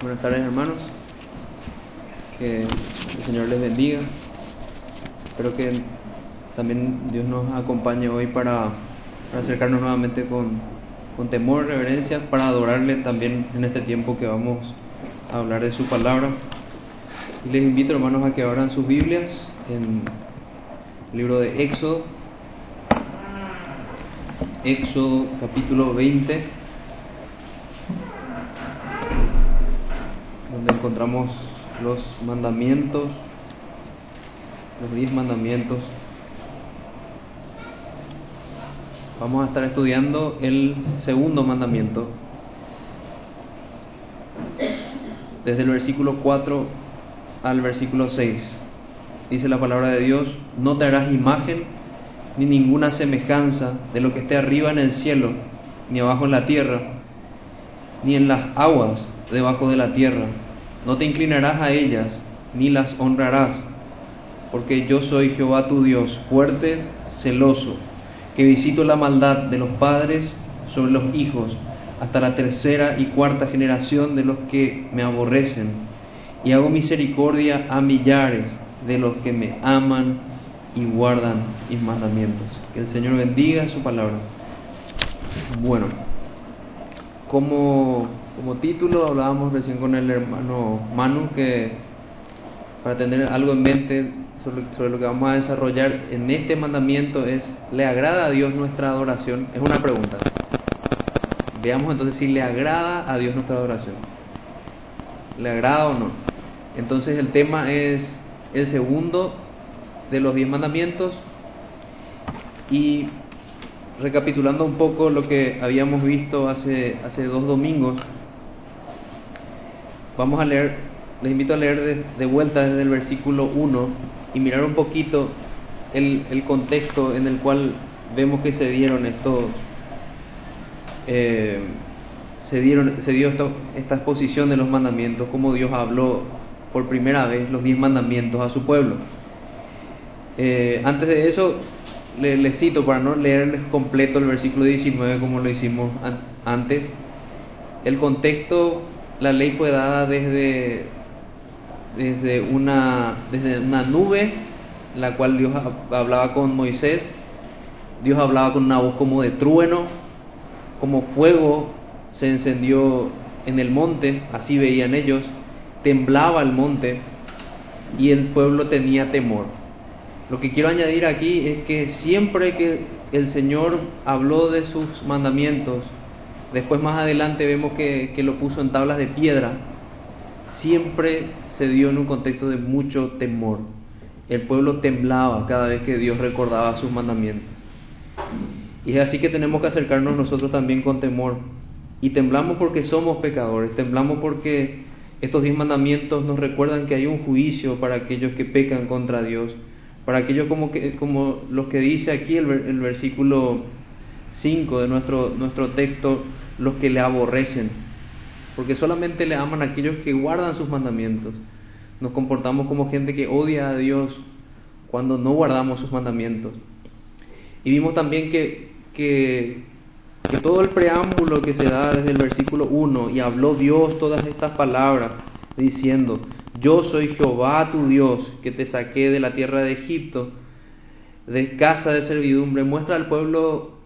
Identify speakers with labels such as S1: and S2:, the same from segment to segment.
S1: Buenas tardes hermanos, que el Señor les bendiga. Espero que también Dios nos acompañe hoy para, acercarnos nuevamente con, con temor, reverencia, para adorarle también en este tiempo que vamos a hablar de su palabra. Y les invito hermanos a que abran sus Biblias en el libro de Éxodo, Éxodo capítulo 20, donde encontramos los mandamientos, los diez mandamientos. Vamos a estar estudiando el segundo mandamiento, desde el versículo 4 al versículo 6. Dice la palabra de Dios, no te harás imagen ni ninguna semejanza de lo que esté arriba en el cielo, ni abajo en la tierra, ni en las aguas debajo de la tierra. No te inclinarás a ellas, ni las honrarás, porque yo soy Jehová tu Dios, fuerte, celoso, que visito la maldad de los padres sobre los hijos, hasta la tercera y cuarta generación de los que me aborrecen, y hago misericordia a millares de los que me aman y guardan mis mandamientos. Que el Señor bendiga su palabra. Bueno, como, como título hablábamos recién con el hermano Manu que para tener algo en mente sobre, sobre, lo que vamos a desarrollar en este mandamiento es, ¿le agrada a Dios nuestra adoración? Es una pregunta. Veamos entonces si le agrada a Dios nuestra adoración. ¿Le agrada o no? Entonces el tema es el segundo de los diez mandamientos y recapitulando un poco lo que habíamos visto hace, hace dos domingos, vamos a leer, les invito a leer de, vuelta desde el versículo 1 y mirar un poquito el, el, contexto en el cual vemos que se dieron estos, eh, se, dieron, se dio esto, esta exposición de los mandamientos, cómo Dios habló por primera vez los diez mandamientos a su pueblo. Eh, antes de eso, le, cito para no leerles completo el versículo 19 como lo hicimos an antes. El contexto, la ley fue dada desde, desde, una, desde una nube, la cual Dios hablaba con Moisés. Dios hablaba con una voz como de trueno, como fuego se encendió en el monte, así veían ellos, temblaba el monte y el pueblo tenía temor. Lo que quiero añadir aquí es que siempre que el Señor habló de sus mandamientos, después más adelante vemos que, que, lo puso en tablas de piedra, siempre se dio en un contexto de mucho temor. El pueblo temblaba cada vez que Dios recordaba sus mandamientos. Y es así que tenemos que acercarnos nosotros también con temor. Y temblamos porque somos pecadores, temblamos porque estos diez mandamientos nos recuerdan que hay un juicio para aquellos que pecan contra Dios para aquellos como, que, como los que dice aquí el, versículo 5 de nuestro, nuestro texto, los que le aborrecen, porque solamente le aman aquellos que guardan sus mandamientos. Nos comportamos como gente que odia a Dios cuando no guardamos sus mandamientos. Y vimos también que, que, que todo el preámbulo que se da desde el versículo 1, y habló Dios todas estas palabras, diciendo, yo soy Jehová tu Dios, que te saqué de la tierra de Egipto, de casa de servidumbre. Muestra al pueblo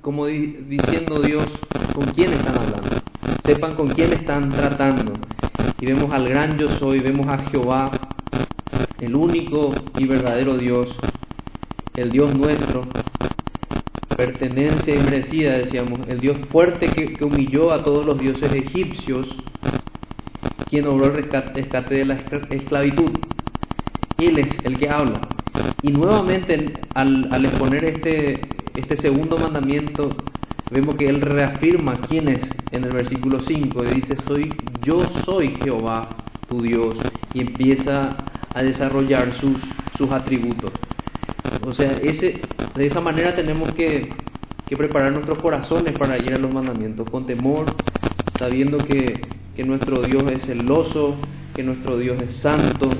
S1: como di diciendo Dios con quién están hablando. Sepan con quién están tratando. Y vemos al gran yo soy, vemos a Jehová, el único y verdadero Dios, el Dios nuestro, pertenencia y merecida, decíamos, el Dios fuerte que humilló a todos los dioses egipcios quien obró el rescate de la esclavitud. Él es el que habla. Y nuevamente al, exponer este, este segundo mandamiento, vemos que él reafirma quién es en el versículo 5 y dice, soy, yo soy Jehová tu Dios, y empieza a desarrollar sus, sus atributos. O sea, ese, de esa manera tenemos que, que preparar nuestros corazones para ir a los mandamientos, con temor, sabiendo que que nuestro Dios es celoso, que nuestro Dios es santo.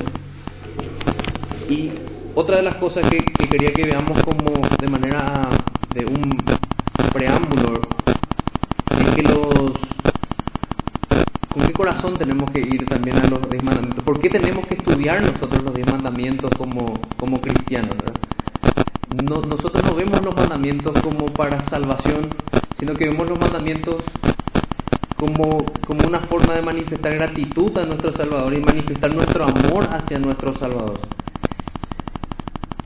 S1: Y otra de las cosas que, que quería que veamos como de manera de un preámbulo es que los ¿Con qué corazón tenemos que ir también a los diez mandamientos? ¿Por qué tenemos que estudiar nosotros los diez mandamientos como, como cristianos? No, nosotros no vemos los mandamientos como para salvación, sino que vemos los mandamientos como, como una forma de manifestar gratitud a nuestro Salvador y manifestar nuestro amor hacia nuestro Salvador.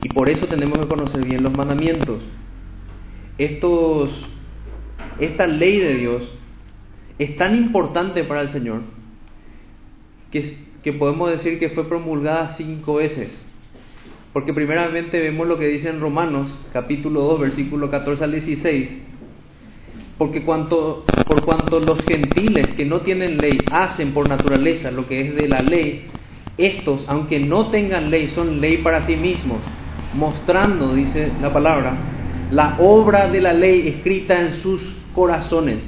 S1: Y por eso tenemos que conocer bien los mandamientos. Estos, esta ley de Dios es tan importante para el Señor que, que podemos decir que fue promulgada cinco veces. Porque primeramente vemos lo que dice en Romanos capítulo 2 versículo 14 al 16. Porque cuanto, por cuanto los gentiles que no tienen ley hacen por naturaleza lo que es de la ley, estos, aunque no tengan ley, son ley para sí mismos, mostrando, dice la palabra, la obra de la ley escrita en sus corazones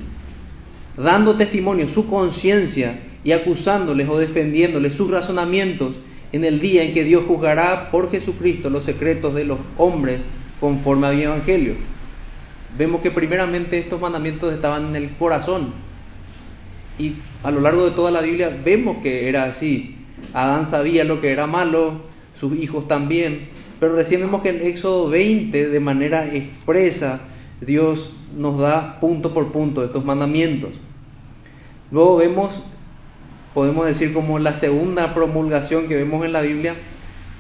S1: dando testimonio su conciencia y acusándoles o defendiéndoles sus razonamientos en el día en que Dios juzgará por Jesucristo los secretos de los hombres conforme a mi evangelio. Vemos que primeramente estos mandamientos estaban en el corazón y a lo largo de toda la Biblia vemos que era así. Adán sabía lo que era malo, sus hijos también, pero recién vemos que en Éxodo 20 de manera expresa Dios nos da punto por punto estos mandamientos. Luego vemos, podemos decir como la segunda promulgación que vemos en la Biblia,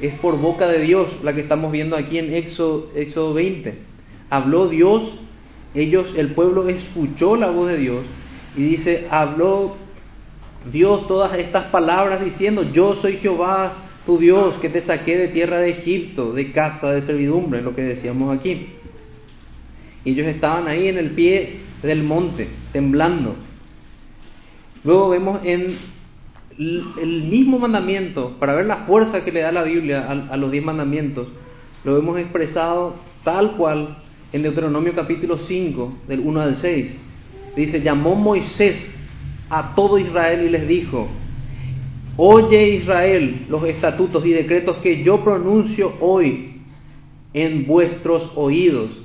S1: es por boca de Dios, la que estamos viendo aquí en Éxodo, Éxodo 20. Habló Dios, ellos, el pueblo escuchó la voz de Dios y dice, habló Dios todas estas palabras diciendo, yo soy Jehová tu Dios que te saqué de tierra de Egipto, de casa de servidumbre, lo que decíamos aquí. Y ellos estaban ahí en el pie del monte, temblando. Luego vemos en el mismo mandamiento, para ver la fuerza que le da la Biblia a, los diez mandamientos, lo hemos expresado tal cual en Deuteronomio capítulo 5, del 1 al 6. Dice, llamó Moisés a todo Israel y les dijo, Oye Israel los estatutos y decretos que yo pronuncio hoy en vuestros oídos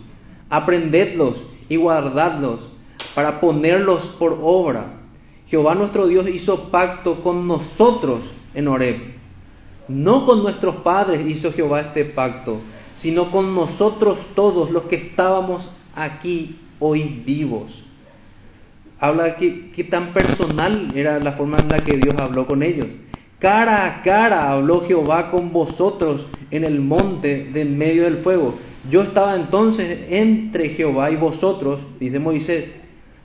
S1: aprendedlos y guardadlos para ponerlos por obra. Jehová nuestro Dios hizo pacto con nosotros en Horeb. No con nuestros padres hizo Jehová este pacto, sino con nosotros todos los que estábamos aquí hoy vivos. Habla que, tan personal era la forma en la que Dios habló con ellos. Cara a cara habló Jehová con vosotros en el monte de en medio del fuego. Yo estaba entonces entre Jehová y vosotros, dice Moisés,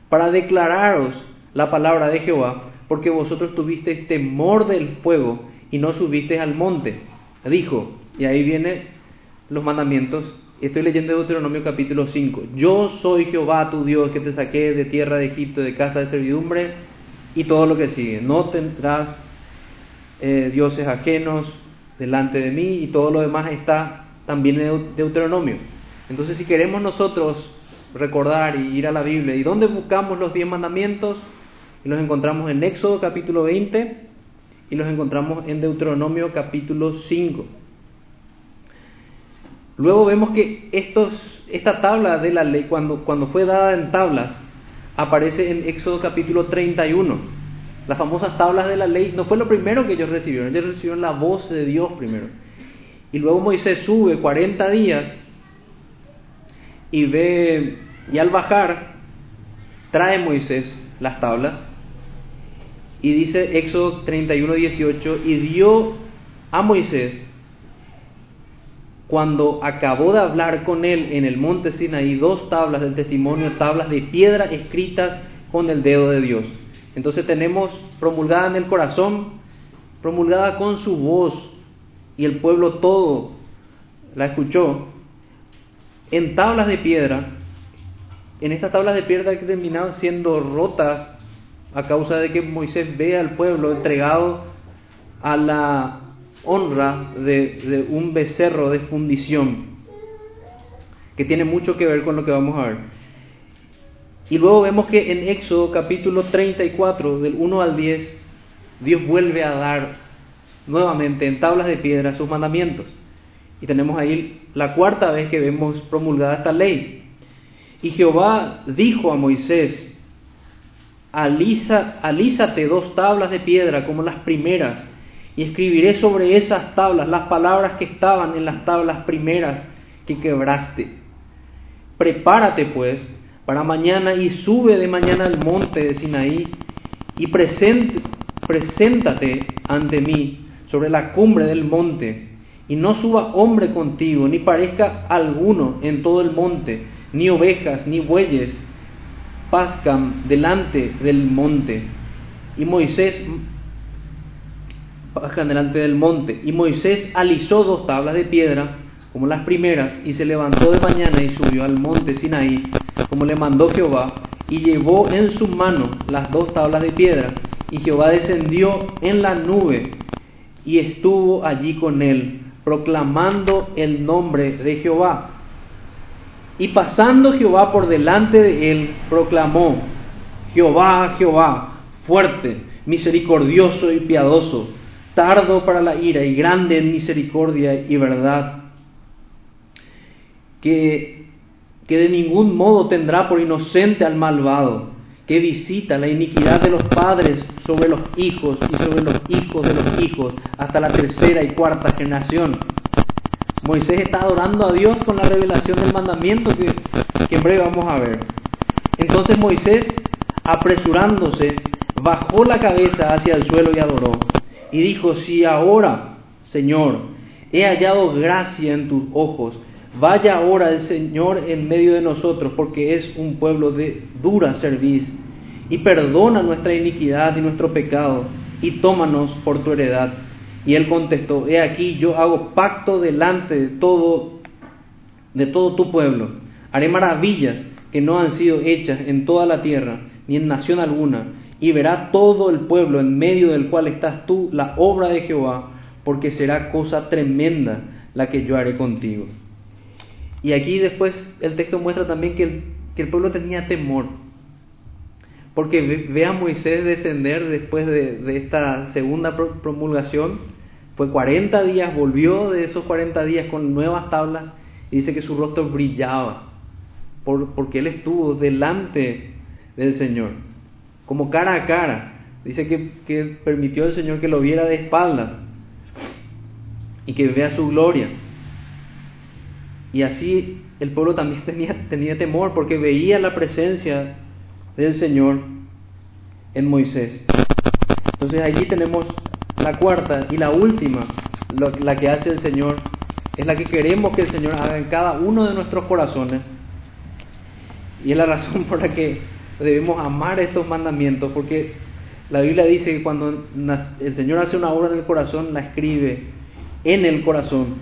S1: para declararos la palabra de Jehová, porque vosotros tuvisteis temor del fuego y no subisteis al monte. Dijo, y ahí vienen los mandamientos. Estoy leyendo Deuteronomio capítulo 5. Yo soy Jehová tu Dios que te saqué de tierra de Egipto, de casa de servidumbre, y todo lo que sigue. No tendrás eh, dioses ajenos delante de mí, y todo lo demás está también en Deuteronomio. Entonces, si queremos nosotros recordar y ir a la Biblia, ¿y dónde buscamos los diez mandamientos? Los encontramos en Éxodo capítulo 20 y los encontramos en Deuteronomio capítulo 5. Luego vemos que estos, esta tabla de la ley, cuando, cuando fue dada en tablas, aparece en Éxodo capítulo 31. Las famosas tablas de la ley no fue lo primero que ellos recibieron, ellos recibieron la voz de Dios primero. Y luego Moisés sube 40 días y ve, y al bajar, trae Moisés las tablas. Y dice Éxodo 31, 18, y dio a Moisés, cuando acabó de hablar con él en el monte Sinaí, dos tablas del testimonio, tablas de piedra escritas con el dedo de Dios. Entonces tenemos promulgada en el corazón, promulgada con su voz, y el pueblo todo la escuchó, en tablas de piedra, en estas tablas de piedra que terminaron siendo rotas a causa de que Moisés ve al pueblo entregado a la honra de, un becerro de fundición, que tiene mucho que ver con lo que vamos a ver. Y luego vemos que en Éxodo capítulo 34, del 1 al 10, Dios vuelve a dar nuevamente en tablas de piedra sus mandamientos. Y tenemos ahí la cuarta vez que vemos promulgada esta ley. Y Jehová dijo a Moisés, alisa, alízate dos tablas de piedra como las primeras, escribiré sobre esas tablas las palabras que estaban en las tablas primeras que quebraste. Prepárate pues para mañana y sube de mañana al monte de Sinaí y preséntate ante mí sobre la cumbre del monte, y no suba hombre contigo, ni parezca alguno en todo el monte, ni ovejas, ni bueyes, pascan delante del monte. Y Moisés delante del monte. Y Moisés alisó dos tablas de piedra, como las primeras, y se levantó de mañana y subió al monte Sinaí, como le mandó Jehová, y llevó en su mano las dos tablas de piedra. Y Jehová descendió en la nube y estuvo allí con él, proclamando el nombre de Jehová. Y pasando Jehová por delante de él, proclamó, Jehová, Jehová, fuerte, misericordioso y piadoso, tardo para la ira y grande en misericordia y verdad, que, que de ningún modo tendrá por inocente al malvado, que visita la iniquidad de los padres sobre los hijos y sobre los hijos de los hijos hasta la tercera y cuarta generación. Moisés está adorando a Dios con la revelación del mandamiento que, que en breve vamos a ver. Entonces Moisés, apresurándose, bajó la cabeza hacia el suelo y adoró. Y dijo, si ahora, Señor, he hallado gracia en tus ojos, vaya ahora el Señor en medio de nosotros, porque es un pueblo de dura serviz, y perdona nuestra iniquidad y nuestro pecado, y tómanos por tu heredad. Y él contestó, he aquí yo hago pacto delante de todo, de todo tu pueblo, haré maravillas que no han sido hechas en toda la tierra, ni en nación alguna, y verá todo el pueblo en medio del cual estás tú la obra de Jehová, porque será cosa tremenda la que yo haré contigo. Y aquí después el texto muestra también que el, pueblo tenía temor, porque ve a Moisés descender después de, esta segunda promulgación, fue 40 días, volvió de esos 40 días con nuevas tablas y dice que su rostro brillaba, por, porque él estuvo delante del Señor como cara a cara. Dice que, permitió el Señor que lo viera de espaldas y que vea su gloria. Y así el pueblo también tenía, tenía temor porque veía la presencia del Señor en Moisés. Entonces allí tenemos la cuarta y la última, la que hace el Señor, es la que queremos que el Señor haga en cada uno de nuestros corazones. Y es la razón por la que debemos amar estos mandamientos porque la Biblia dice que cuando el Señor hace una obra en el corazón, la escribe en el corazón.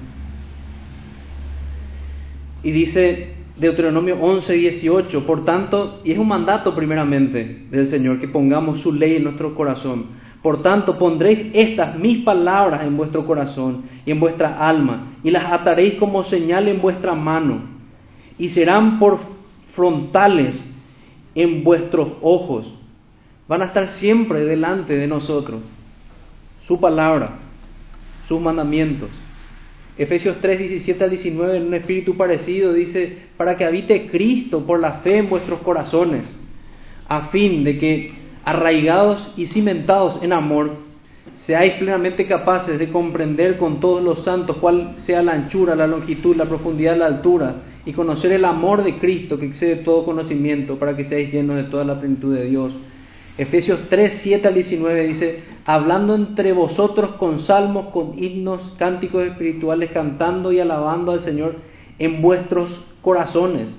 S1: Y dice Deuteronomio 11, 18, por tanto, y es un mandato primeramente del Señor que pongamos su ley en nuestro corazón. Por tanto, pondréis estas mis palabras en vuestro corazón y en vuestra alma, y las ataréis como señal en vuestra mano, y serán por frontales en vuestros ojos. Van a estar siempre delante de nosotros. Su palabra, sus mandamientos. Efesios 3, 17 al 19, en un espíritu parecido, dice, para que habite Cristo por la fe en vuestros corazones, a fin de que, arraigados y cimentados en amor, seáis plenamente capaces de comprender con todos los santos cuál sea la anchura, la longitud, la profundidad, la altura, y conocer el amor de Cristo que excede todo conocimiento, para que seáis llenos de toda la plenitud de Dios. Efesios 3, 7 al 19 dice, hablando entre vosotros con salmos, con himnos, cánticos espirituales, cantando y alabando al Señor en vuestros corazones.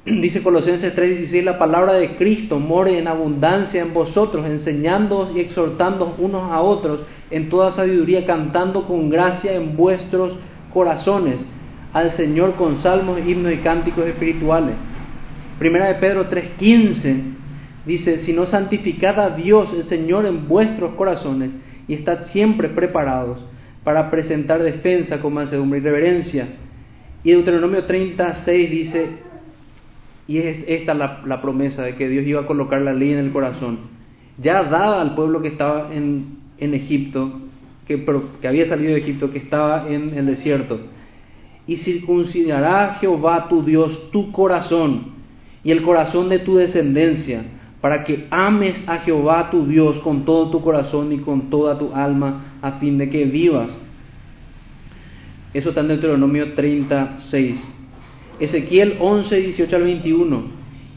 S1: Dice Colosenses 3:16, la palabra de Cristo more en abundancia en vosotros, enseñándoos y exhortándoos unos a otros en toda sabiduría, cantando con gracia en vuestros corazones al Señor con salmos, himnos y cánticos espirituales. Primera de Pedro 3:15 dice, sino santificad a Dios el Señor en vuestros corazones y estad siempre preparados para presentar defensa con mansedumbre y reverencia. Y Deuteronomio 36 dice, y es esta la, promesa de que Dios iba a colocar la ley en el corazón, ya dada al pueblo que estaba en, en Egipto, que, que había salido de Egipto, que estaba en el desierto y circuncidará Jehová tu Dios tu corazón y el corazón de tu descendencia, para que ames a Jehová tu Dios con todo tu corazón y con toda tu alma, a fin de que vivas. Eso está en Deuteronomio 36. Ezequiel 11, 18 al 21.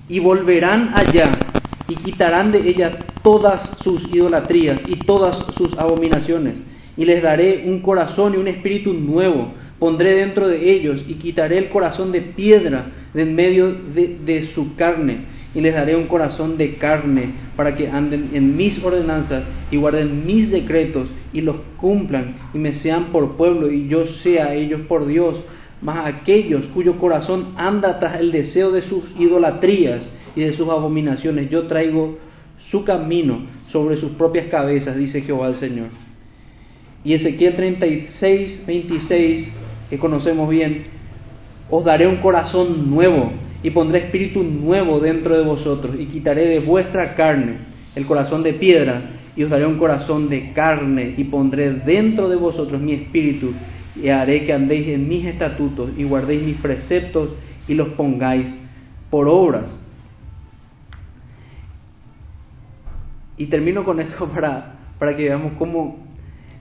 S1: Y volverán allá y quitarán de ellas todas sus idolatrías y todas sus abominaciones. Y les daré un corazón y un espíritu nuevo. Pondré dentro de ellos y quitaré el corazón de piedra de en medio de, su carne y les daré un corazón de carne para que anden en mis ordenanzas y guarden mis decretos y los cumplan y me sean por pueblo y yo sea ellos por Dios. Mas aquellos cuyo corazón anda tras el deseo de sus idolatrías y de sus abominaciones, yo traigo su camino sobre sus propias cabezas, dice Jehová el Señor. Y Ezequiel 36, 26, que conocemos bien, os daré un corazón nuevo y pondré espíritu nuevo dentro de vosotros y quitaré de vuestra carne el corazón de piedra y os daré un corazón de carne y pondré dentro de vosotros mi espíritu y haré que andéis en mis estatutos y guardéis mis preceptos y los pongáis por obras. Y termino con esto para, para que veamos cómo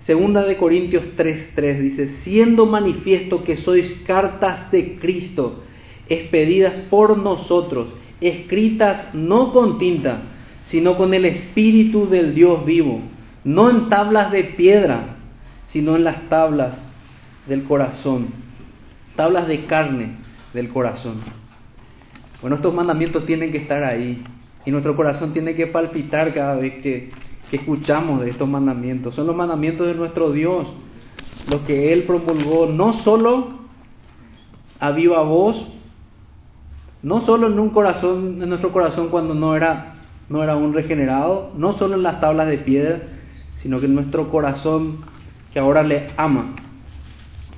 S1: Segunda de Corintios 3:3 dice, siendo manifiesto que sois cartas de Cristo, expedidas por nosotros, escritas no con tinta, sino con el Espíritu del Dios vivo, no en tablas de piedra, sino en las tablas del corazón, tablas de carne del corazón. Bueno, estos mandamientos tienen que estar ahí y nuestro corazón tiene que palpitar cada vez que, escuchamos de estos mandamientos. Son los mandamientos de nuestro Dios, los que Él promulgó no solo a viva voz, no solo en un corazón, en nuestro corazón cuando no era, no era un regenerado, no solo en las tablas de piedra, sino que en nuestro corazón que ahora le ama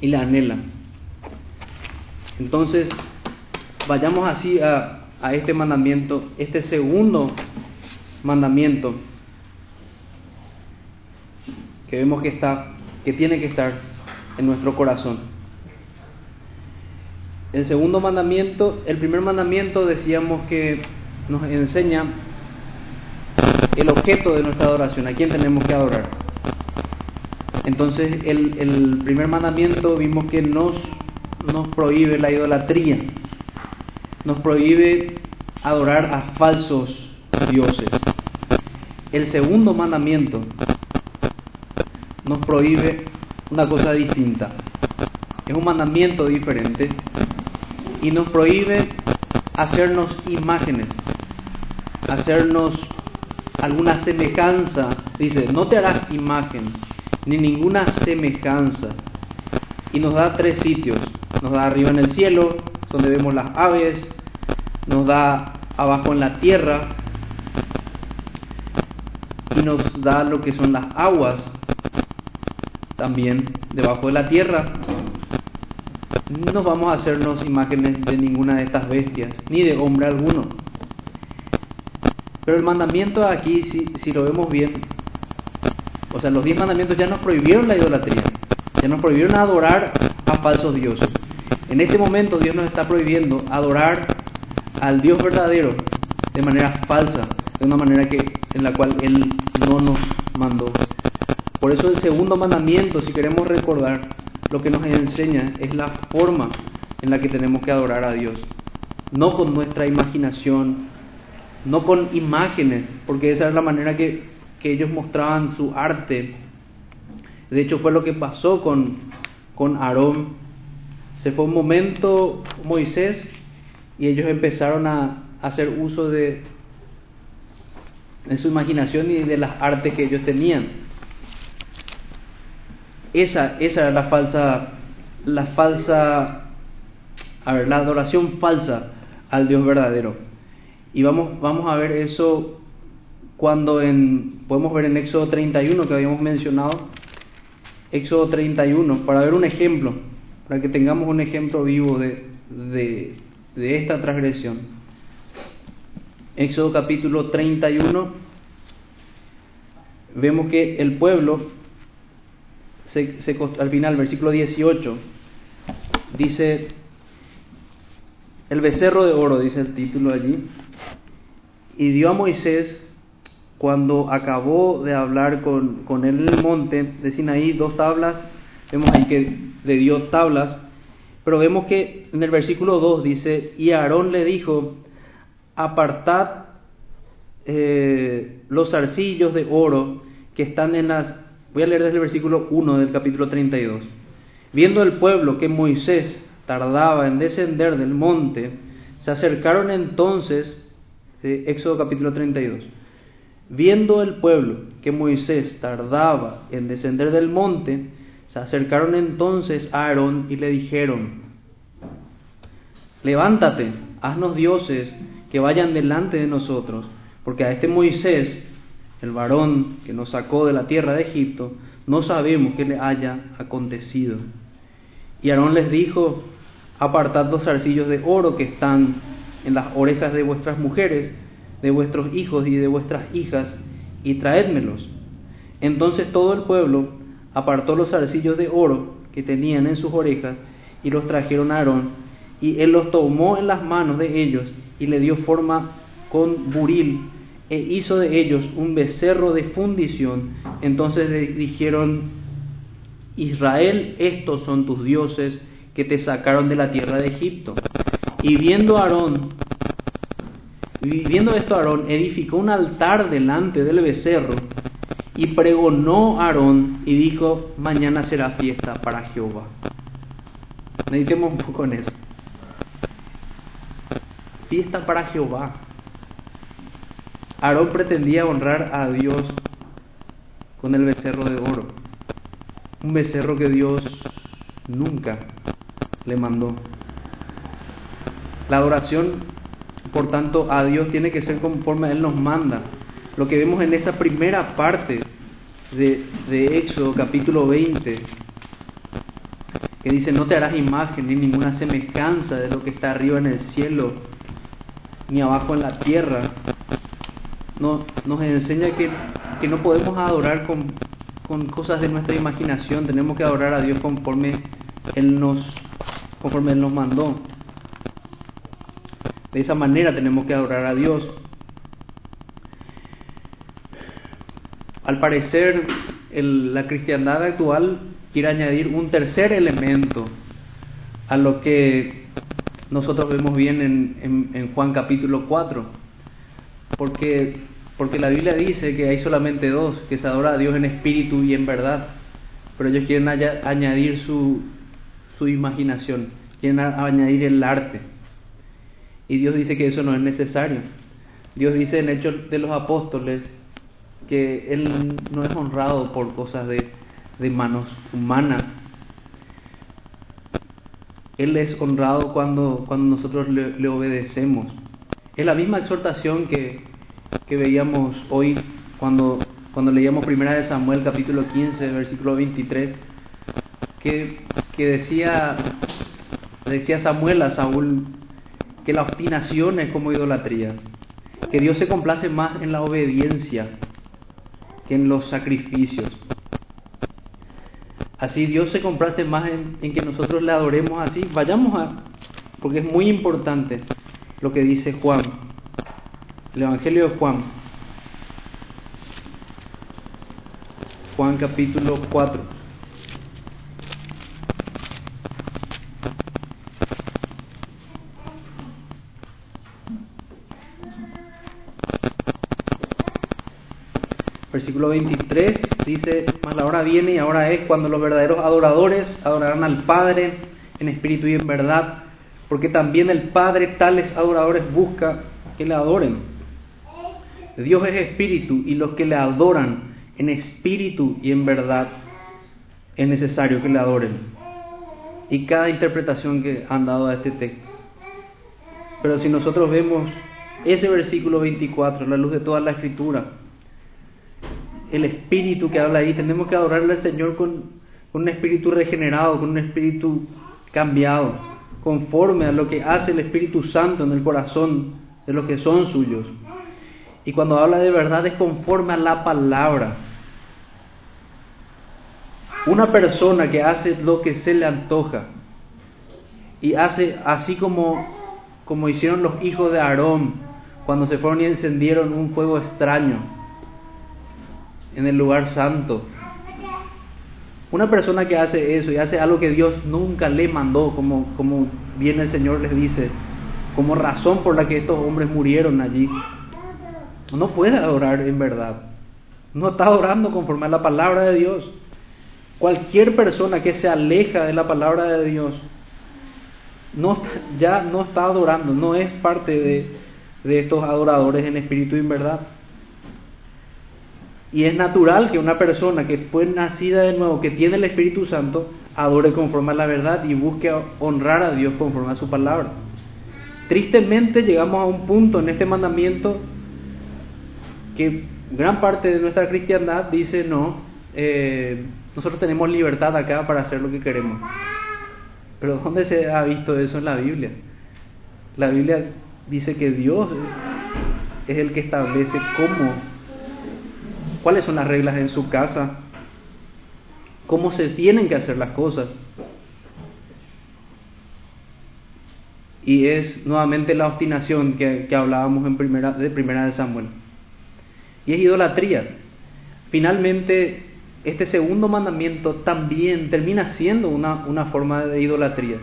S1: y le anhela. Entonces, vayamos así a, a este mandamiento, este segundo mandamiento que vemos que está, que tiene que estar en nuestro corazón. El segundo mandamiento, el primer mandamiento decíamos que nos enseña el objeto de nuestra adoración, a quién tenemos que adorar. Entonces el, el primer mandamiento vimos que nos, nos prohíbe la idolatría, nos prohíbe adorar a falsos dioses. El segundo mandamiento nos prohíbe una cosa distinta. Es un mandamiento diferente y nos prohíbe hacernos imágenes, hacernos alguna semejanza. Dice, no te harás imagen, ni ninguna semejanza. Y nos da tres sitios. Nos da arriba en el cielo, donde vemos las aves, nos da abajo en la tierra, y nos da lo que son las aguas, también debajo de la tierra, no vamos a hacernos imágenes de ninguna de estas bestias, ni de hombre alguno. Pero el mandamiento aquí, si, si lo vemos bien, o sea, los diez mandamientos ya nos prohibieron la idolatría, ya nos prohibieron adorar a falsos dioses. En este momento Dios nos está prohibiendo adorar al Dios verdadero de manera falsa, de una manera que, en la cual Él no nos mandó. Por eso el segundo mandamiento, si queremos recordar, lo que nos enseña es la forma en la que tenemos que adorar a Dios. No con nuestra imaginación, no con imágenes, porque esa es la manera que, que ellos mostraban su arte. De hecho fue lo que pasó con, con Aarón. Se fue un momento Moisés y ellos empezaron a hacer uso de, de su imaginación y de las artes que ellos tenían. Esa, esa era la falsa, la falsa, la adoración falsa al Dios verdadero. Y vamos, vamos a ver eso cuando en, podemos ver en Éxodo 31 que habíamos mencionado, Éxodo 31, para ver un ejemplo, para que tengamos un ejemplo vivo de, de, de esta transgresión. Éxodo capítulo 31, vemos que el pueblo al final, versículo 18, dice, el becerro de oro, dice el título allí, y dio a Moisés, cuando acabó de hablar con, con él en el monte de Sinaí, dos tablas, vemos ahí que le dio tablas, pero vemos que en el versículo 2 dice, y Aarón le dijo, apartad eh, los zarcillos de oro que están en las... Voy a leer desde el versículo 1 del capítulo 32. Viendo el pueblo que Moisés tardaba en descender del monte, se acercaron entonces, de Éxodo capítulo 32, viendo el pueblo que Moisés tardaba en descender del monte, se acercaron entonces a Aarón y le dijeron, levántate, haznos dioses que vayan delante de nosotros, porque a este Moisés, el varón que nos sacó de la tierra de Egipto, no sabemos qué le haya acontecido. Y Aarón les dijo, apartad los zarcillos de oro que están en las orejas de vuestras mujeres, de vuestros hijos y de vuestras hijas, y traédmelos. Entonces todo el pueblo apartó los zarcillos de oro que tenían en sus orejas y los trajeron a Aarón, y él los tomó en las manos de ellos y le dio forma con buril e hizo de ellos un becerro de fundición. Entonces dijeron, Israel, estos son tus dioses que te sacaron de la tierra de Egipto. Y viendo Aarón, viendo esto Aarón, edificó un altar delante del becerro y pregonó Aarón y dijo, mañana será fiesta para Jehová. Meditemos un poco en eso. Fiesta para Jehová. Aarón pretendía honrar a Dios con el becerro de oro un becerro que Dios nunca le mandó. La adoración, por tanto, a Dios tiene que ser conforme Él nos manda. Lo que vemos en esa primera parte de, de Éxodo capítulo 20, que dice, no te harás imagen ni ninguna semejanza de lo que está arriba en el cielo, ni abajo en la tierra. No, nos enseña que, que no podemos adorar con, con cosas de nuestra imaginación, tenemos que adorar a Dios conforme Él nos, conforme Él nos mandó. De esa manera tenemos que adorar a Dios. Al parecer, la cristiandad actual quiere añadir un tercer elemento a lo que nosotros vemos bien en, Juan capítulo 4, porque porque la Biblia dice que hay solamente dos, que se adora a Dios en espíritu y en verdad. Pero ellos quieren añadir su, su imaginación, quieren añadir el arte. Y Dios dice que eso no es necesario. Dios dice en Hechos de los Apóstoles que Él no es honrado por cosas de, de manos humanas. Él es honrado cuando, cuando nosotros le, obedecemos. Es la misma exhortación que, que veíamos hoy cuando, cuando leíamos Primera de Samuel capítulo 15, versículo 23, que, que decía, decía Samuel a Saúl que la obstinación es como idolatría, que Dios se complace más en la obediencia que en los sacrificios. Así Dios se complace más en, que nosotros le adoremos así. Vayamos a, porque es muy importante lo que dice Juan el Evangelio de Juan. Juan capítulo 4. Versículo 23 dice, mas la hora viene y ahora es cuando los verdaderos adoradores adorarán al Padre en espíritu y en verdad, porque también el Padre tales adoradores busca que le adoren. Dios es espíritu y los que le adoran en espíritu y en verdad es necesario que le adoren. Y cada interpretación que han dado a este texto. Pero si nosotros vemos ese versículo 24, la luz de toda la escritura, el espíritu que habla ahí, tenemos que adorarle al Señor con, con un espíritu regenerado, con un espíritu cambiado, conforme a lo que hace el Espíritu Santo en el corazón de los que son suyos. Y cuando habla de verdad es conforme a la palabra. Una persona que hace lo que se le antoja y hace así como, como hicieron los hijos de Aarón cuando se fueron y encendieron un fuego extraño en el lugar santo. Una persona que hace eso y hace algo que Dios nunca le mandó, como, como bien el Señor les dice, como razón por la que estos hombres murieron allí, no puede adorar en verdad. No está adorando conforme a la palabra de Dios. Cualquier persona que se aleja de la palabra de Dios no, ya no está adorando, no es parte de, de estos adoradores en espíritu y en verdad. Y es natural que una persona que fue nacida de nuevo, que tiene el Espíritu Santo, adore conforme a la verdad y busque honrar a Dios conforme a su palabra. Tristemente llegamos a un punto en este mandamiento que gran parte de nuestra cristiandad dice no, eh, nosotros tenemos libertad acá para hacer lo que queremos. Pero ¿dónde se ha visto eso en la Biblia? La Biblia dice que Dios es el que establece cómo, cuáles son las reglas en su casa, cómo se tienen que hacer las cosas. Y es nuevamente la obstinación que, hablábamos en primera, de primera de Samuel. Y es idolatría. Finalmente, este segundo mandamiento también termina siendo una, una forma de idolatría.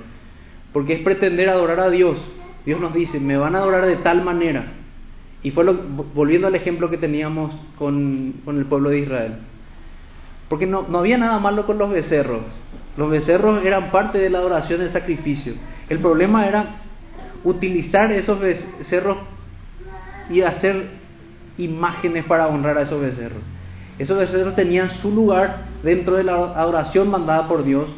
S1: Porque es pretender adorar a Dios Dios nos dice, me van a adorar de tal manera. Y fue volviendo al ejemplo que teníamos con, el pueblo de Israel. Porque no, no, había nada malo con los becerros. Los becerros eran parte de la adoración del sacrificio. El problema era utilizar esos becerros y hacer imágenes para honrar a esos becerros. Esos becerros tenían su lugar dentro de la adoración mandada por Dios.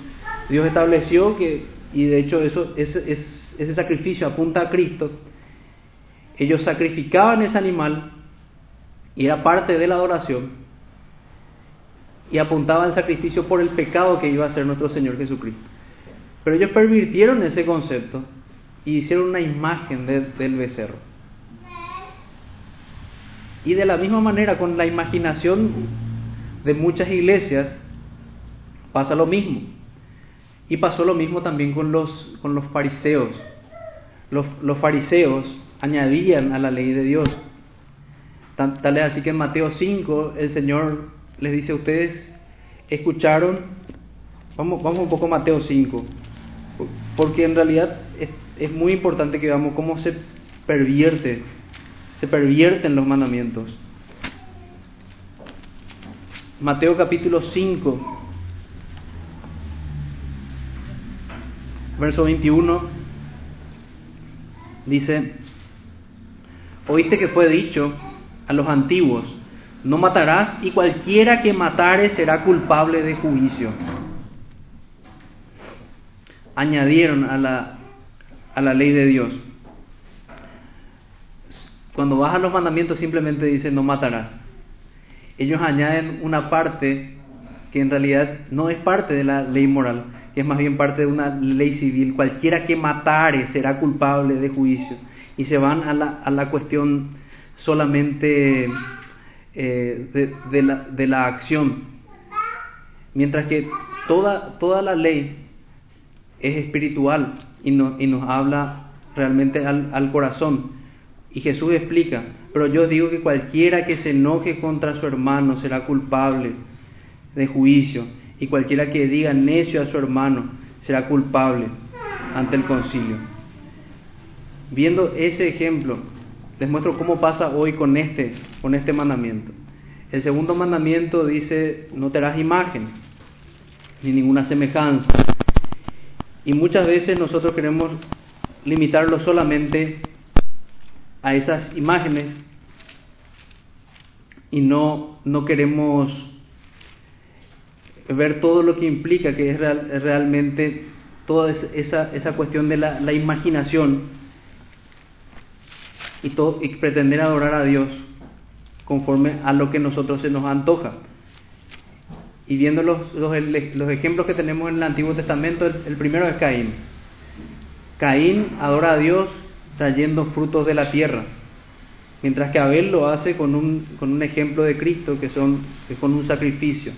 S1: Dios estableció que, y de hecho eso es, es ese sacrificio apunta a Cristo, ellos sacrificaban ese animal y era parte de la adoración y apuntaba al sacrificio por el pecado que iba a hacer nuestro Señor Jesucristo. Pero ellos pervirtieron ese concepto y hicieron una imagen del becerro. Y de la misma manera, con la imaginación de muchas iglesias, pasa lo mismo. Y pasó lo mismo también con los, con los fariseos. Los, los fariseos añadían a la ley de Dios. Tal es así que en Mateo 5 el Señor les dice a ustedes, escucharon, vamos, vamos un poco a Mateo 5, porque en realidad es, es muy importante que veamos cómo se pervierte, se pervierten los mandamientos. Mateo capítulo 5, verso 21, dice, oíste que fue dicho a los antiguos, no matarás y cualquiera que matare será culpable de juicio. Añadieron a la, a la ley de Dios. Cuando a los mandamientos simplemente dice no matarás. Ellos añaden una parte que en realidad no es parte de la ley moral, que es más bien parte de una ley civil. Cualquiera que matare será culpable de juicio. Y se van a la, a la cuestión solamente eh, de, de, la, de, la, acción. Mientras que toda, toda la ley es espiritual y, no, y nos habla realmente al, al corazón. Y Jesús explica, pero yo digo que cualquiera que se enoje contra su hermano será culpable de juicio y cualquiera que diga necio a su hermano será culpable ante el concilio. Viendo ese ejemplo, les muestro cómo pasa hoy con este, con este mandamiento. El segundo mandamiento dice, no te harás imagen, ni ninguna semejanza. Y muchas veces nosotros queremos limitarlo solamente a esas imágenes y no, no queremos ver todo lo que implica, que es realmente toda esa, esa cuestión de la imaginación y, pretender adorar a Dios conforme a lo que nosotros se nos antoja. Y viendo los, los, los ejemplos que tenemos en el Antiguo Testamento, el, primero es Caín. Caín adora a Dios trayendo frutos de la tierra, mientras que Abel lo hace con un, con un ejemplo de Cristo, que, son, que con un sacrificio.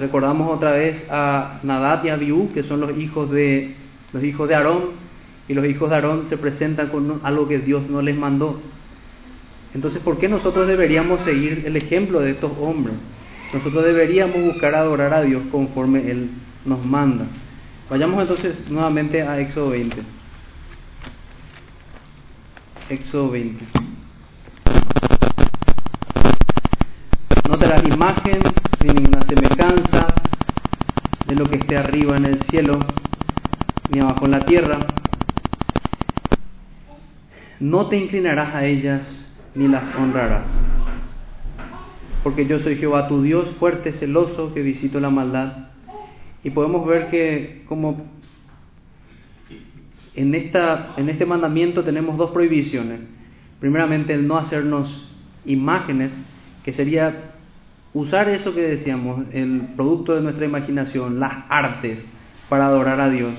S1: Recordamos otra vez a Nadat y Abiú, que son los hijos de, los hijos de Aarón,
S2: y los hijos de Aarón se presentan con algo que Dios no les mandó. Entonces, ¿por qué nosotros deberíamos seguir el ejemplo de estos hombres? Nosotros deberíamos buscar adorar a Dios conforme Él nos manda. Vayamos entonces nuevamente a Éxodo 20. Éxodo 20. No será imagen ni ninguna semejanza de lo que esté arriba en el cielo ni abajo en la tierra. No te inclinarás a ellas ni las honrarás. Porque yo soy Jehová tu Dios, fuerte, celoso, que visito la maldad. Y podemos ver que como en, esta, en este mandamiento tenemos dos prohibiciones. Primeramente el no hacernos imágenes, que sería usar eso que decíamos, el producto de nuestra imaginación, las artes, para adorar a Dios.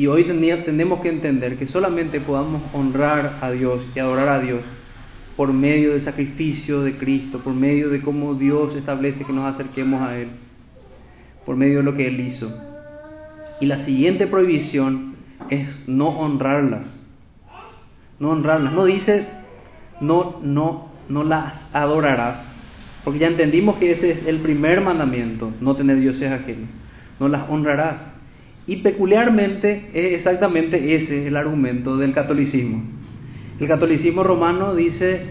S2: Y hoy tenemos que entender que solamente podamos honrar a Dios y adorar a Dios por medio del sacrificio de Cristo, por medio de cómo Dios establece que nos acerquemos a Él, por medio de lo que Él hizo. Y la siguiente prohibición es no honrarlas. No honrarlas. No dice no, no, no las adorarás, porque ya entendimos que ese es el primer mandamiento, no tener dioses ajenos. No las honrarás. Y peculiarmente es exactamente ese el argumento del catolicismo. El catolicismo romano dice,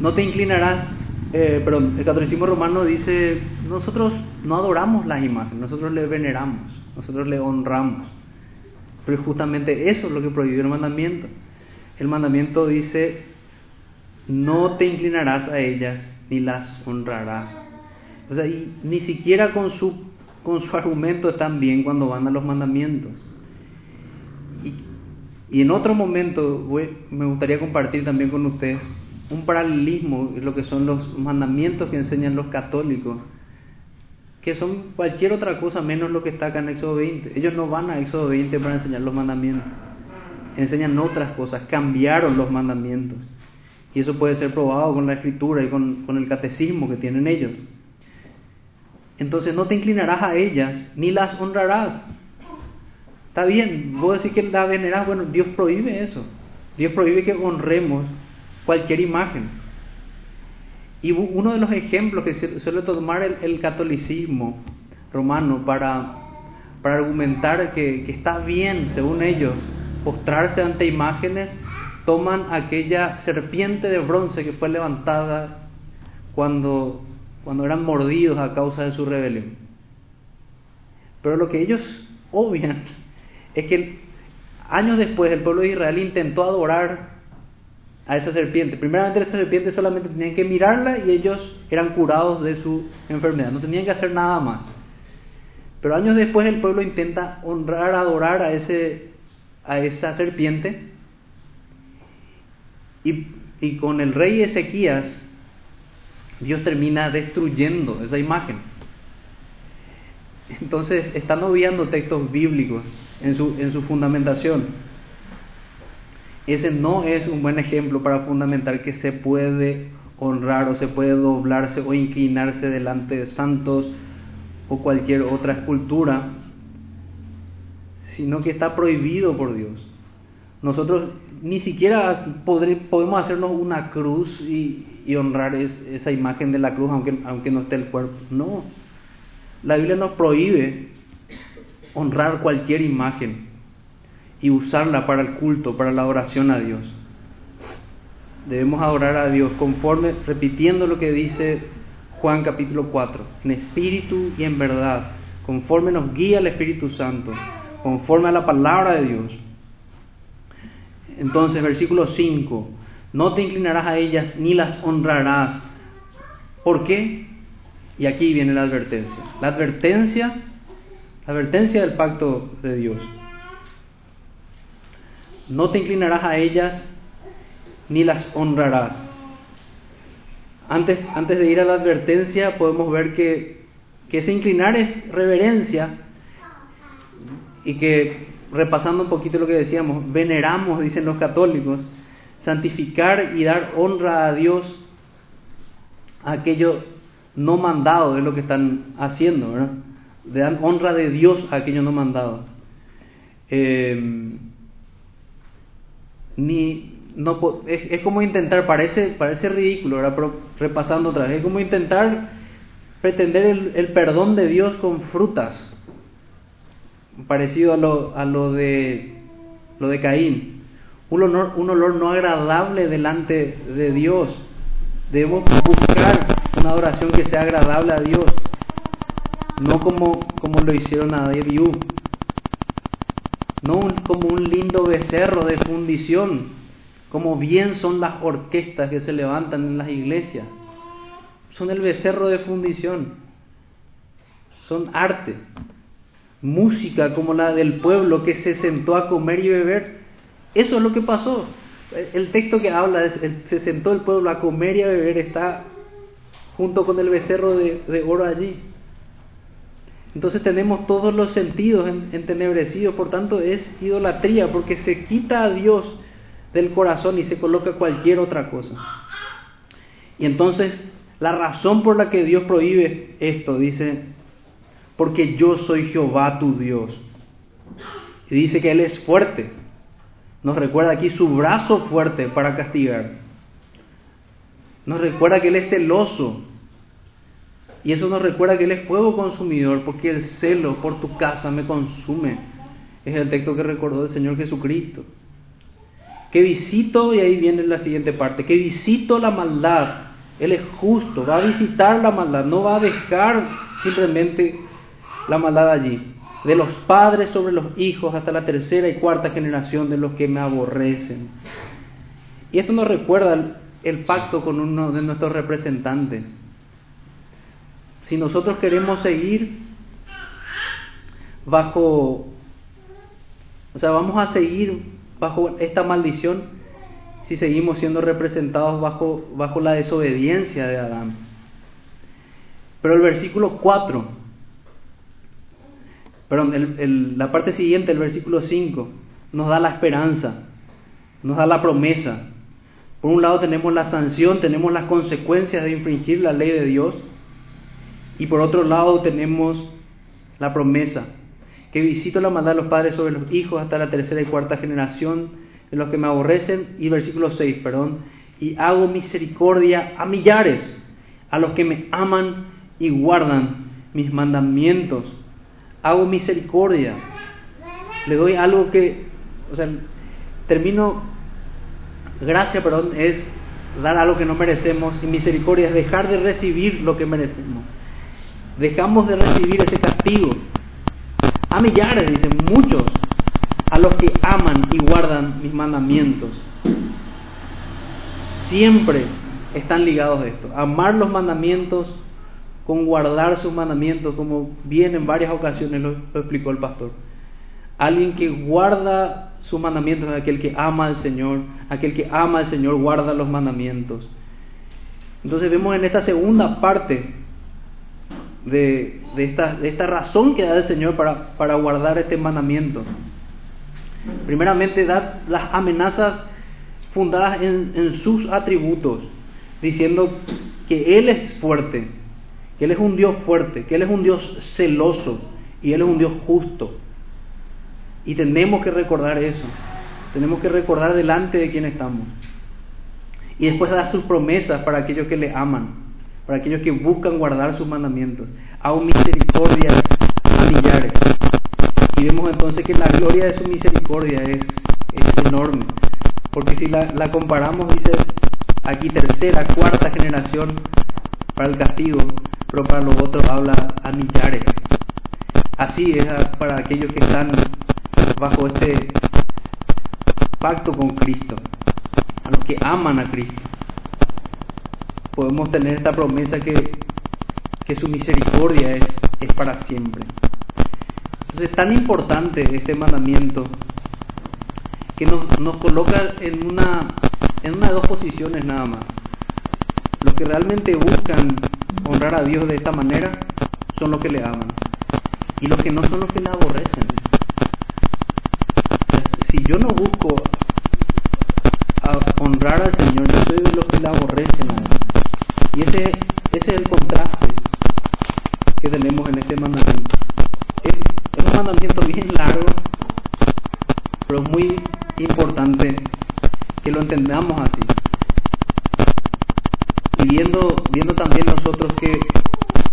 S2: no te inclinarás, eh, perdón, el catolicismo romano dice, nosotros no adoramos las imágenes, nosotros le veneramos, nosotros le honramos. Pero justamente eso es lo que prohibió el mandamiento. El mandamiento dice, no te inclinarás a ellas ni las honrarás. O sea, y ni siquiera con su, con su argumento bien cuando van a los mandamientos. Y en otro momento me gustaría compartir también con ustedes un paralelismo lo que son los mandamientos que enseñan los católicos, que son cualquier otra cosa menos lo que está acá en Éxodo 20. Ellos no van a Éxodo 20 para enseñar los mandamientos, enseñan otras cosas, cambiaron los mandamientos. Y eso puede ser probado con la escritura y con, con el catecismo que tienen ellos. Entonces no te inclinarás a ellas ni las honrarás Está bien, vos decís que la venerás, bueno, Dios prohíbe eso. Dios prohíbe que honremos cualquier imagen. Y uno de los ejemplos que suele tomar el, catolicismo romano para, para argumentar que, que, está bien, según ellos, postrarse ante imágenes, toman aquella serpiente de bronce que fue levantada cuando, cuando eran mordidos a causa de su rebelión. Pero lo que ellos obvian es que años después el pueblo de Israel intentó adorar a esa serpiente. Primeramente esa serpiente solamente tenían que mirarla y ellos eran curados de su enfermedad, no tenían que hacer nada más. Pero años después el pueblo intenta honrar, adorar a, ese, a esa serpiente y, y con el rey Ezequías Dios termina destruyendo esa imagen. Entonces están obviando textos bíblicos en su, en su fundamentación. Ese no es un buen ejemplo para fundamentar que se puede honrar o se puede doblarse o inclinarse delante de santos o cualquier otra escultura, sino que está prohibido por Dios. Nosotros ni siquiera podemos hacernos una cruz y, honrar esa imagen de la cruz aunque, aunque no esté el cuerpo. No, la Biblia nos prohíbe honrar cualquier imagen y usarla para el culto, para la adoración a Dios. Debemos adorar a Dios conforme, repitiendo lo que dice Juan capítulo 4, en espíritu y en verdad, conforme nos guía el Espíritu Santo, conforme a la palabra de Dios. Entonces, versículo 5, no te inclinarás a ellas ni las honrarás. ¿Por qué? Y aquí viene la advertencia. La advertencia advertencia del pacto de Dios. No te inclinarás a ellas ni las honrarás. Antes, antes de ir a la advertencia podemos ver que, que ese inclinar es reverencia y que repasando un poquito lo que decíamos, veneramos, dicen los católicos, santificar y dar honra a Dios a aquello no mandado de lo que están haciendo, ¿verdad? dan honra de Dios a aquellos no mandados. Eh, ni no es, como intentar, parece, parece ridículo, pero repasando otra vez, es como intentar pretender el, perdón de Dios con frutas, parecido a lo, a lo de lo de Caín, un olor, un olor no agradable delante de Dios. Debemos buscar una adoración que sea agradable a Dios, no como, como lo hicieron a David no como un lindo becerro de fundición, como bien son las orquestas que se levantan en las iglesias. Son el becerro de fundición, son arte, música como la del pueblo que se sentó a comer y beber. Eso es lo que pasó. El texto que habla, se sentó el pueblo a comer y a beber, está junto con el becerro de, oro allí. Entonces tenemos todos los sentidos entenebrecidos, por tanto es idolatría, porque se quita a Dios del corazón y se coloca cualquier otra cosa. Y entonces la razón por la que Dios prohíbe esto, dice, porque yo soy Jehová tu Dios. Y dice que Él es fuerte. Nos recuerda aquí su brazo fuerte para castigar. Nos recuerda que Él es celoso. Y eso nos recuerda que Él es fuego consumidor, porque el celo por tu casa me consume. Es el texto que recordó el Señor Jesucristo. Que visito, y ahí viene la siguiente parte, que visito la maldad. Él es justo, va a visitar la maldad, no va a dejar simplemente la maldad allí, de los padres sobre los hijos hasta la tercera y cuarta generación de los que me aborrecen. Y esto nos recuerda el, pacto con uno de nuestros representantes. Si nosotros queremos seguir bajo, o sea, vamos a seguir bajo esta maldición si seguimos siendo representados bajo, bajo la desobediencia de Adán. Pero el versículo 4 perdón, la parte siguiente, el versículo 5, nos da la esperanza, nos da la promesa. Por un lado tenemos la sanción, tenemos las consecuencias de infringir la ley de Dios, y por otro lado tenemos la promesa, que visito la maldad de los padres sobre los hijos hasta la tercera y cuarta generación de los que me aborrecen, y versículo 6, perdón, y hago misericordia a millares, a los que me aman y guardan mis mandamientos hago misericordia, le doy algo que, o sea, termino, gracia, perdón, es dar algo que no merecemos y misericordia es dejar de recibir lo que merecemos. Dejamos de recibir ese castigo. A millares, dicen muchos, a los que aman y guardan mis mandamientos. Siempre están ligados a esto. Amar los mandamientos con guardar sus mandamientos, como bien en varias ocasiones lo, explicó el pastor. Alguien que guarda sus mandamientos es aquel que ama al Señor, aquel que ama al Señor guarda los mandamientos. Entonces vemos en esta segunda parte de, esta, de esta, razón que da el Señor para, para guardar este mandamiento. Primeramente da las amenazas fundadas en sus atributos, diciendo que Él es fuerte, que Él es un Dios fuerte, que Él es un Dios celoso y Él es un Dios justo. Y tenemos que recordar eso, tenemos que recordar delante de quién estamos. Y después dar sus promesas para aquellos que le aman, para aquellos que buscan guardar sus mandamientos. Hago misericordia a millares. Y vemos entonces que la gloria de su misericordia es, es enorme. Porque si la, la comparamos, dice aquí tercera, cuarta generación para el castigo, pero para los otros habla a millares. Así es para aquellos que están bajo este pacto con Cristo, a los que aman a Cristo. Podemos tener esta promesa que, que su misericordia es, es para siempre. Entonces es tan importante este mandamiento que nos, nos coloca en una, en una de dos posiciones nada más. Que realmente buscan honrar a Dios de esta manera son los que le aman. Y los que no son los que le aborrecen. Si yo no busco honrar al Señor, yo soy de los que le aborrecen Y ese, ese es el contraste que tenemos en este mandamiento. Es, es un mandamiento bien largo, pero muy importante que lo entendamos así. Y viendo, viendo también nosotros que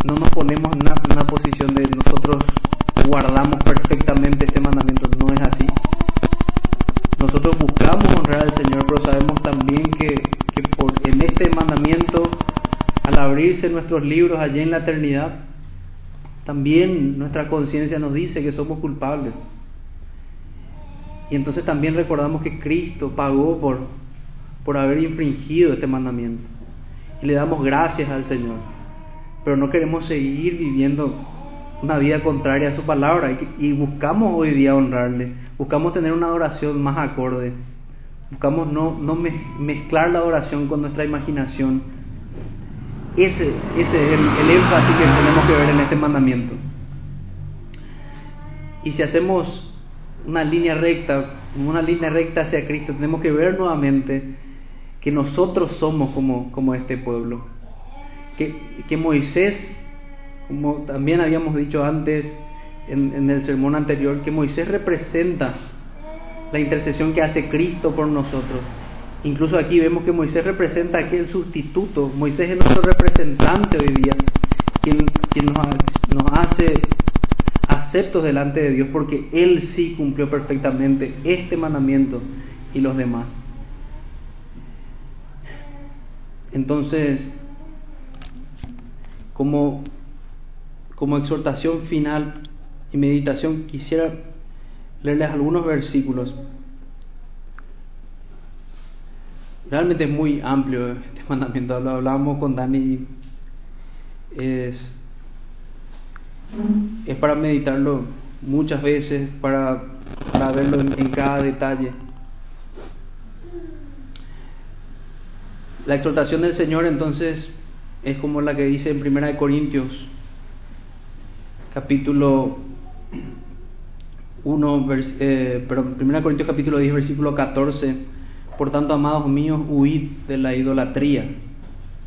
S2: no nos ponemos en una, posición de nosotros guardamos perfectamente este mandamiento, no es así. Nosotros buscamos honrar al Señor, pero sabemos también que, que por, en este mandamiento, al abrirse nuestros libros allí en la eternidad, también nuestra conciencia nos dice que somos culpables. Y entonces también recordamos que Cristo pagó por, por haber infringido este mandamiento. Y le damos gracias al Señor pero no queremos seguir viviendo una vida contraria a su palabra y, buscamos hoy día honrarle, buscamos tener una adoración más acorde, buscamos no, no mezclar la adoración con nuestra imaginación. Ese, ese es el, énfasis que tenemos que ver en este mandamiento. Y si hacemos una línea recta, una línea recta hacia Cristo, tenemos que ver nuevamente que nosotros somos como, como este pueblo que, Moisés, como también habíamos dicho antes en, el sermón anterior, que Moisés representa la intercesión que hace Cristo por nosotros. Incluso aquí vemos que Moisés representa aquel sustituto. Moisés es nuestro representante hoy día, quien, quien nos, nos, hace aceptos delante de Dios, porque Él sí cumplió perfectamente este mandamiento y los demás. Entonces, como, como exhortación final y meditación, quisiera leerles algunos versículos. Realmente es muy amplio este mandamiento, lo hablábamos con Dani. Es, para meditarlo muchas veces, para, para verlo en cada detalle. La exhortación del Señor entonces es como la que dice en Primera de Corintios, capítulo 1, eh, perdón, Primera Corintios capítulo 10, versículo 14. Por tanto, amados míos, huid de la idolatría.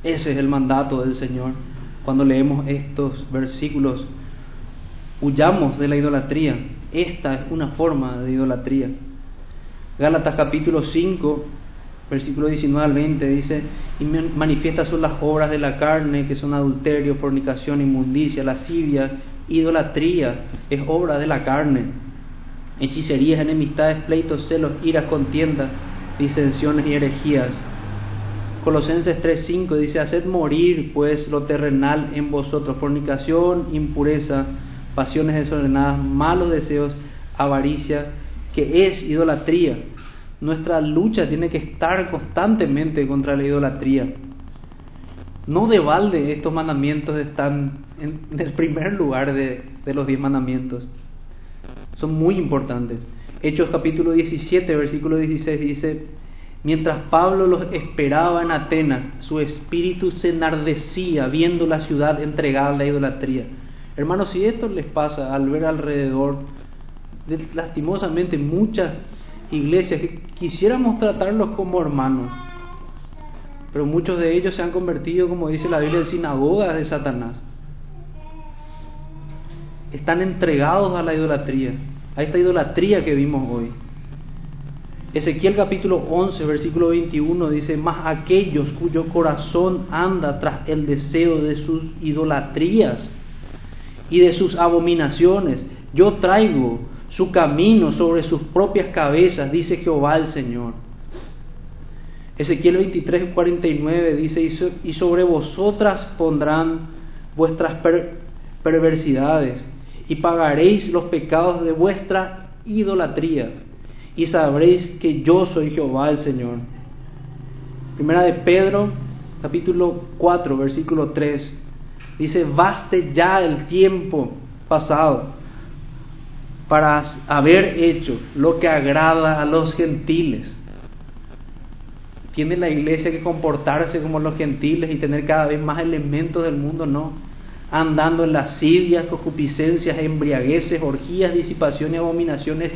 S2: Ese es el mandato del Señor. Cuando leemos estos versículos, huyamos de la idolatría. Esta es una forma de idolatría. Gálatas capítulo 5, versículo 19 al 20 dice, y manifiestas son las obras de la carne, que son adulterio, fornicación, inmundicia, lascivia, idolatría, es obra de la carne, hechicerías, enemistades, pleitos, celos, iras, contiendas, disensiones y herejías. Colosenses 3:5 dice, haced morir pues lo terrenal en vosotros, fornicación, impureza, pasiones desordenadas, malos deseos, avaricia, que es idolatría nuestra lucha tiene que estar constantemente contra la idolatría. No de balde estos mandamientos están en el primer lugar de, los diez mandamientos. Son muy importantes. Hechos capítulo 17, versículo 16 dice, mientras Pablo los esperaba en Atenas, su espíritu se enardecía viendo la ciudad entregada a la idolatría. Hermanos, si esto les pasa al ver alrededor, lastimosamente muchas iglesias que quisiéramos tratarlos como hermanos, pero muchos de ellos se han convertido, como dice la Biblia, en sinagogas de Satanás. Están entregados a la idolatría, a esta idolatría que vimos hoy. Ezequiel capítulo 11, versículo 21 dice, más aquellos cuyo corazón anda tras el deseo de sus idolatrías y de sus abominaciones, yo traigo su camino sobre sus propias cabezas, dice Jehová el Señor. Ezequiel 23, 49 dice, y sobre vosotras pondrán vuestras perversidades y pagaréis los pecados de vuestra idolatría y sabréis que yo soy Jehová el Señor. Primera de Pedro, capítulo 4, versículo 3, dice, baste ya el tiempo pasado para haber hecho lo que agrada a los gentiles. ¿Tiene la iglesia que comportarse como los gentiles y tener cada vez más elementos del mundo? No. Andando en lascivias, concupiscencias, embriagueces, orgías, disipaciones, abominaciones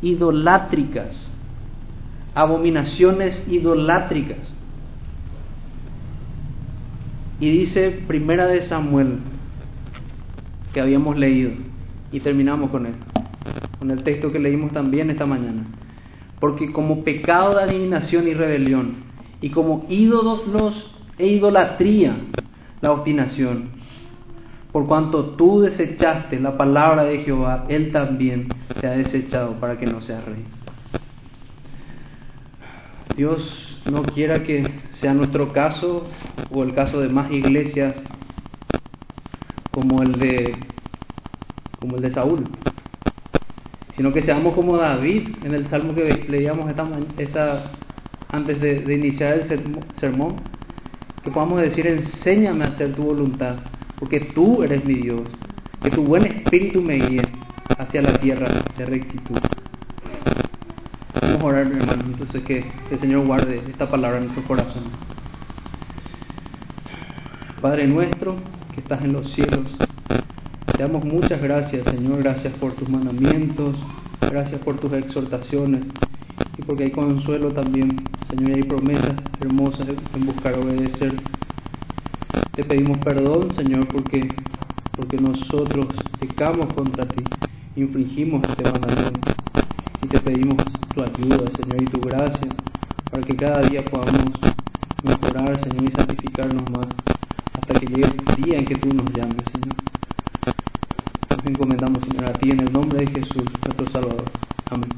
S2: idolátricas. Abominaciones idolátricas. Y dice Primera de Samuel, que habíamos leído. Y terminamos con él, con el texto que leímos también esta mañana. Porque como pecado de adivinación y rebelión, y como ídolos e idolatría, la obstinación. Por cuanto tú desechaste la palabra de Jehová, Él también te ha desechado para que no seas rey. Dios no quiera que sea nuestro caso o el caso de más iglesias como el de como el de Saúl, sino que seamos como David en el salmo que leíamos esta, esta antes de, de iniciar el sermón, que podamos decir, enséñame a hacer tu voluntad, porque tú eres mi Dios, que tu buen espíritu me guíe hacia la tierra de rectitud. Vamos a orar, entonces que el Señor guarde esta palabra en nuestro corazón. Padre nuestro, que estás en los cielos, te damos muchas gracias, Señor, gracias por tus mandamientos, gracias por tus exhortaciones y porque hay consuelo también, Señor, y hay promesas hermosas en buscar obedecer. Te pedimos perdón, Señor, porque, porque nosotros pecamos contra ti, infringimos este mandamiento y te pedimos tu ayuda, Señor, y tu gracia para que cada día podamos mejorar, Señor, y santificarnos más hasta que llegue el día en que tú nos llames, Señor. Nos encomendamos, Señor, a ti en el nombre de Jesús, nuestro Salvador. Amén.